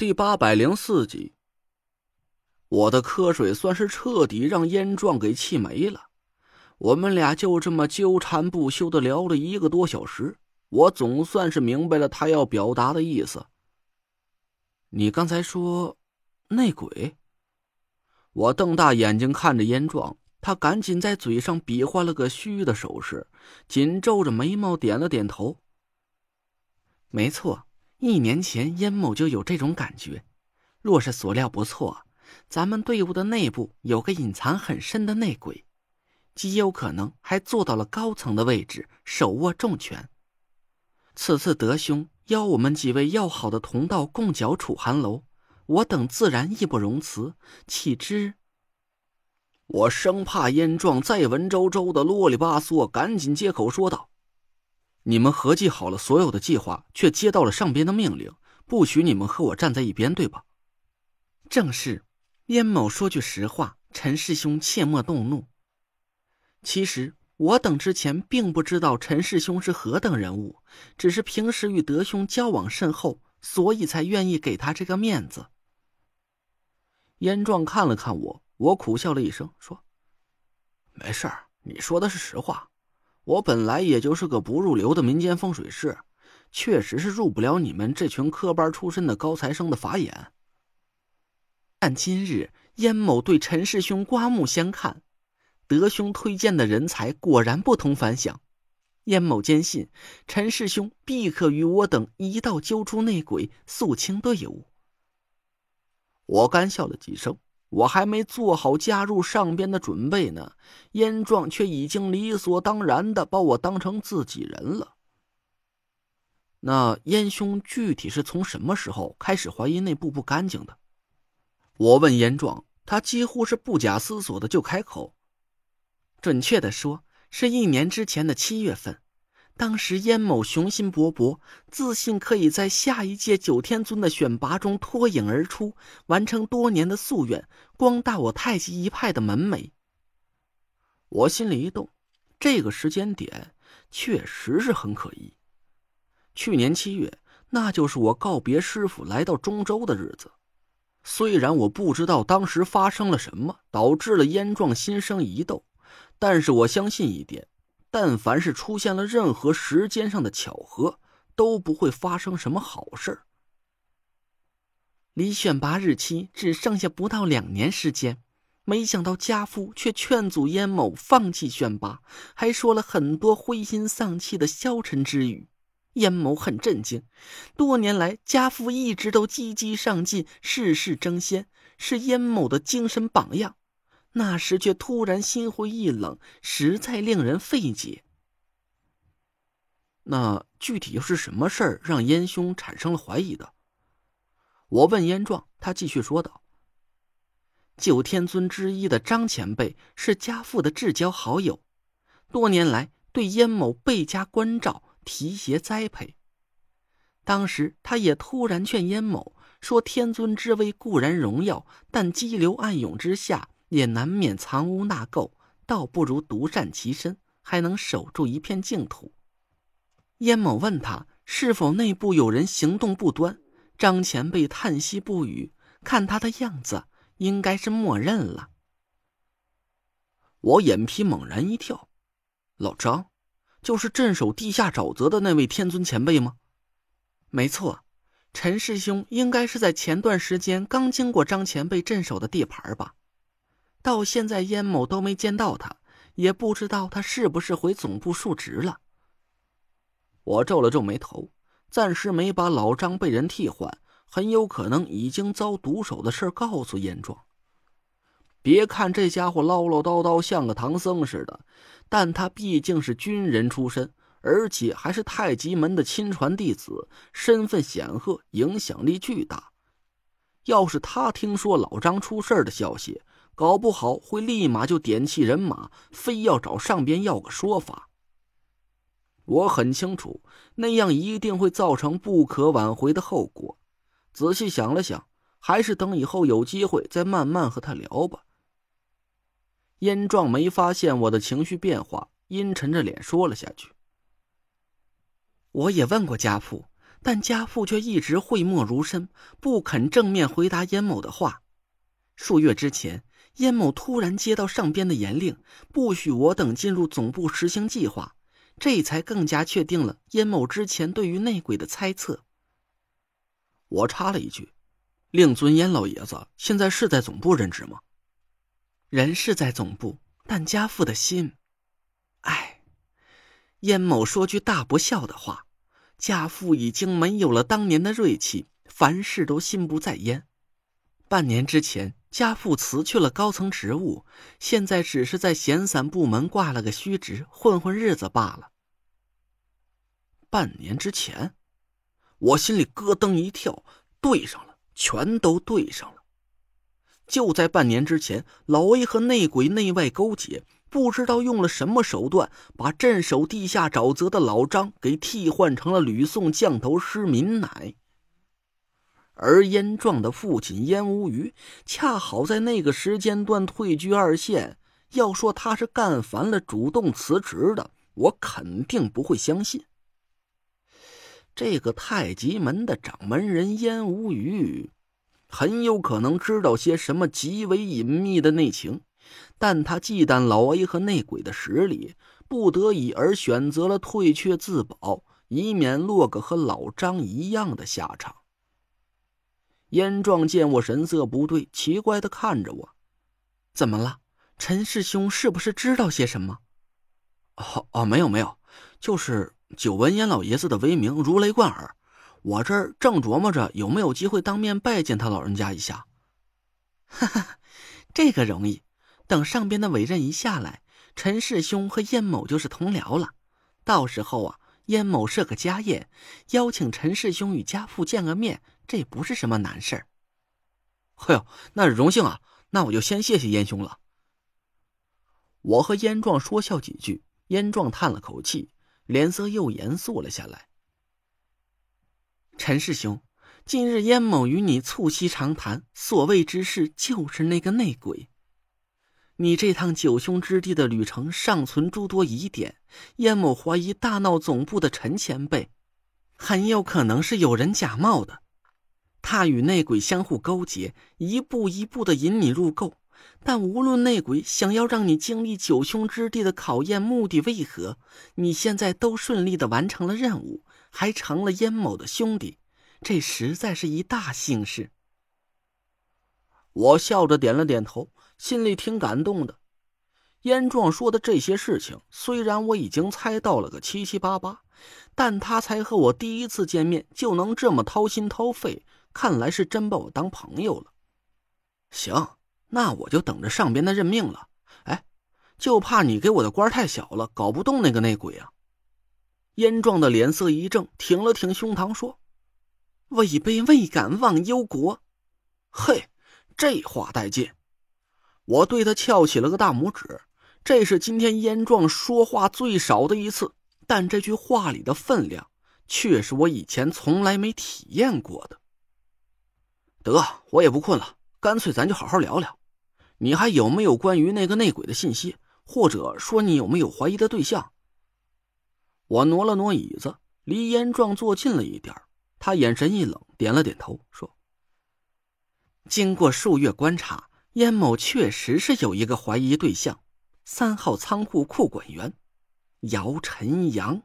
第八百零四集，我的瞌睡算是彻底让燕壮给气没了。我们俩就这么纠缠不休的聊了一个多小时，我总算是明白了他要表达的意思。你刚才说内鬼？我瞪大眼睛看着燕壮，他赶紧在嘴上比划了个虚的手势，紧皱着眉毛点了点头。没错。一年前，燕某就有这种感觉。若是所料不错，咱们队伍的内部有个隐藏很深的内鬼，极有可能还坐到了高层的位置，手握重权。此次德兄邀我们几位要好的同道共剿楚寒楼，我等自然义不容辞。岂知……我生怕燕壮再文绉绉的啰里吧嗦，赶紧接口说道。你们合计好了所有的计划，却接到了上边的命令，不许你们和我站在一边，对吧？正是。燕某说句实话，陈师兄切莫动怒。其实我等之前并不知道陈师兄是何等人物，只是平时与德兄交往甚厚，所以才愿意给他这个面子。燕壮看了看我，我苦笑了一声，说：“没事儿，你说的是实话。”我本来也就是个不入流的民间风水师，确实是入不了你们这群科班出身的高材生的法眼。但今日燕某对陈师兄刮目相看，德兄推荐的人才果然不同凡响。燕某坚信陈师兄必可与我等一道揪出内鬼，肃清队伍。我干笑了几声。我还没做好加入上边的准备呢，燕壮却已经理所当然的把我当成自己人了。那燕兄具体是从什么时候开始怀疑内部不干净的？我问燕壮，他几乎是不假思索的就开口。准确的说，是一年之前的七月份。当时燕某雄心勃勃，自信可以在下一届九天尊的选拔中脱颖而出，完成多年的夙愿，光大我太极一派的门楣。我心里一动，这个时间点确实是很可疑。去年七月，那就是我告别师傅来到中州的日子。虽然我不知道当时发生了什么，导致了燕壮心生疑窦，但是我相信一点。但凡是出现了任何时间上的巧合，都不会发生什么好事离选拔日期只剩下不到两年时间，没想到家父却劝阻燕某放弃选拔，还说了很多灰心丧气的消沉之语。燕某很震惊，多年来家父一直都积极上进，事事争先，是燕某的精神榜样。那时却突然心灰意冷，实在令人费解。那具体又是什么事儿让燕兄产生了怀疑的？我问燕壮，他继续说道：“九天尊之一的张前辈是家父的至交好友，多年来对燕某倍加关照，提携栽培。当时他也突然劝燕某说：‘天尊之位固然荣耀，但激流暗涌之下。’”也难免藏污纳垢，倒不如独善其身，还能守住一片净土。燕某问他是否内部有人行动不端，张前辈叹息不语，看他的样子，应该是默认了。我眼皮猛然一跳，老张，就是镇守地下沼泽的那位天尊前辈吗？没错，陈师兄应该是在前段时间刚经过张前辈镇守的地盘吧。到现在，燕某都没见到他，也不知道他是不是回总部述职了。我皱了皱眉头，暂时没把老张被人替换，很有可能已经遭毒手的事告诉燕壮。别看这家伙唠唠叨叨，像个唐僧似的，但他毕竟是军人出身，而且还是太极门的亲传弟子，身份显赫，影响力巨大。要是他听说老张出事的消息，搞不好会立马就点起人马，非要找上边要个说法。我很清楚，那样一定会造成不可挽回的后果。仔细想了想，还是等以后有机会再慢慢和他聊吧。燕壮没发现我的情绪变化，阴沉着脸说了下去：“我也问过家父，但家父却一直讳莫如深，不肯正面回答燕某的话。数月之前，燕某突然接到上边的严令，不许我等进入总部实行计划，这才更加确定了燕某之前对于内鬼的猜测。我插了一句：“令尊燕老爷子现在是在总部任职吗？”人是在总部，但家父的心，唉。燕某说句大不孝的话，家父已经没有了当年的锐气，凡事都心不在焉。半年之前，家父辞去了高层职务，现在只是在闲散部门挂了个虚职，混混日子罢了。半年之前，我心里咯噔一跳，对上了，全都对上了。就在半年之前，老 A 和内鬼内外勾结，不知道用了什么手段，把镇守地下沼泽的老张给替换成了吕宋降头师民乃。而燕壮的父亲燕无鱼，恰好在那个时间段退居二线。要说他是干烦了主动辞职的，我肯定不会相信。这个太极门的掌门人燕无鱼。很有可能知道些什么极为隐秘的内情，但他忌惮老 A 和内鬼的实力，不得已而选择了退却自保，以免落个和老张一样的下场。燕壮见我神色不对，奇怪的看着我：“怎么了？陈师兄是不是知道些什么？”“哦哦，没有没有，就是久闻燕老爷子的威名，如雷贯耳。”我这儿正琢磨着有没有机会当面拜见他老人家一下。哈哈，这个容易。等上边的委任一下来，陈氏兄和燕某就是同僚了。到时候啊，燕某设个家宴，邀请陈氏兄与家父见个面，这也不是什么难事儿。嘿呦，那是荣幸啊！那我就先谢谢燕兄了。我和燕壮说笑几句，燕壮叹了口气，脸色又严肃了下来。陈师兄，近日燕某与你促膝长谈，所谓之事就是那个内鬼。你这趟九兄之地的旅程尚存诸多疑点，燕某怀疑大闹总部的陈前辈，很有可能是有人假冒的。他与内鬼相互勾结，一步一步的引你入垢。但无论内鬼想要让你经历九兄之地的考验，目的为何，你现在都顺利的完成了任务。还成了燕某的兄弟，这实在是一大幸事。我笑着点了点头，心里挺感动的。燕壮说的这些事情，虽然我已经猜到了个七七八八，但他才和我第一次见面就能这么掏心掏肺，看来是真把我当朋友了。行，那我就等着上边的任命了。哎，就怕你给我的官太小了，搞不动那个内鬼啊。燕壮的脸色一正，挺了挺胸膛说：“位卑未敢忘忧国。”嘿，这话带劲！我对他翘起了个大拇指。这是今天燕壮说话最少的一次，但这句话里的分量，却是我以前从来没体验过的。得，我也不困了，干脆咱就好好聊聊。你还有没有关于那个内鬼的信息？或者说，你有没有怀疑的对象？我挪了挪椅子，离燕壮坐近了一点他眼神一冷，点了点头，说：“经过数月观察，燕某确实是有一个怀疑对象，三号仓库库管员，姚晨阳。”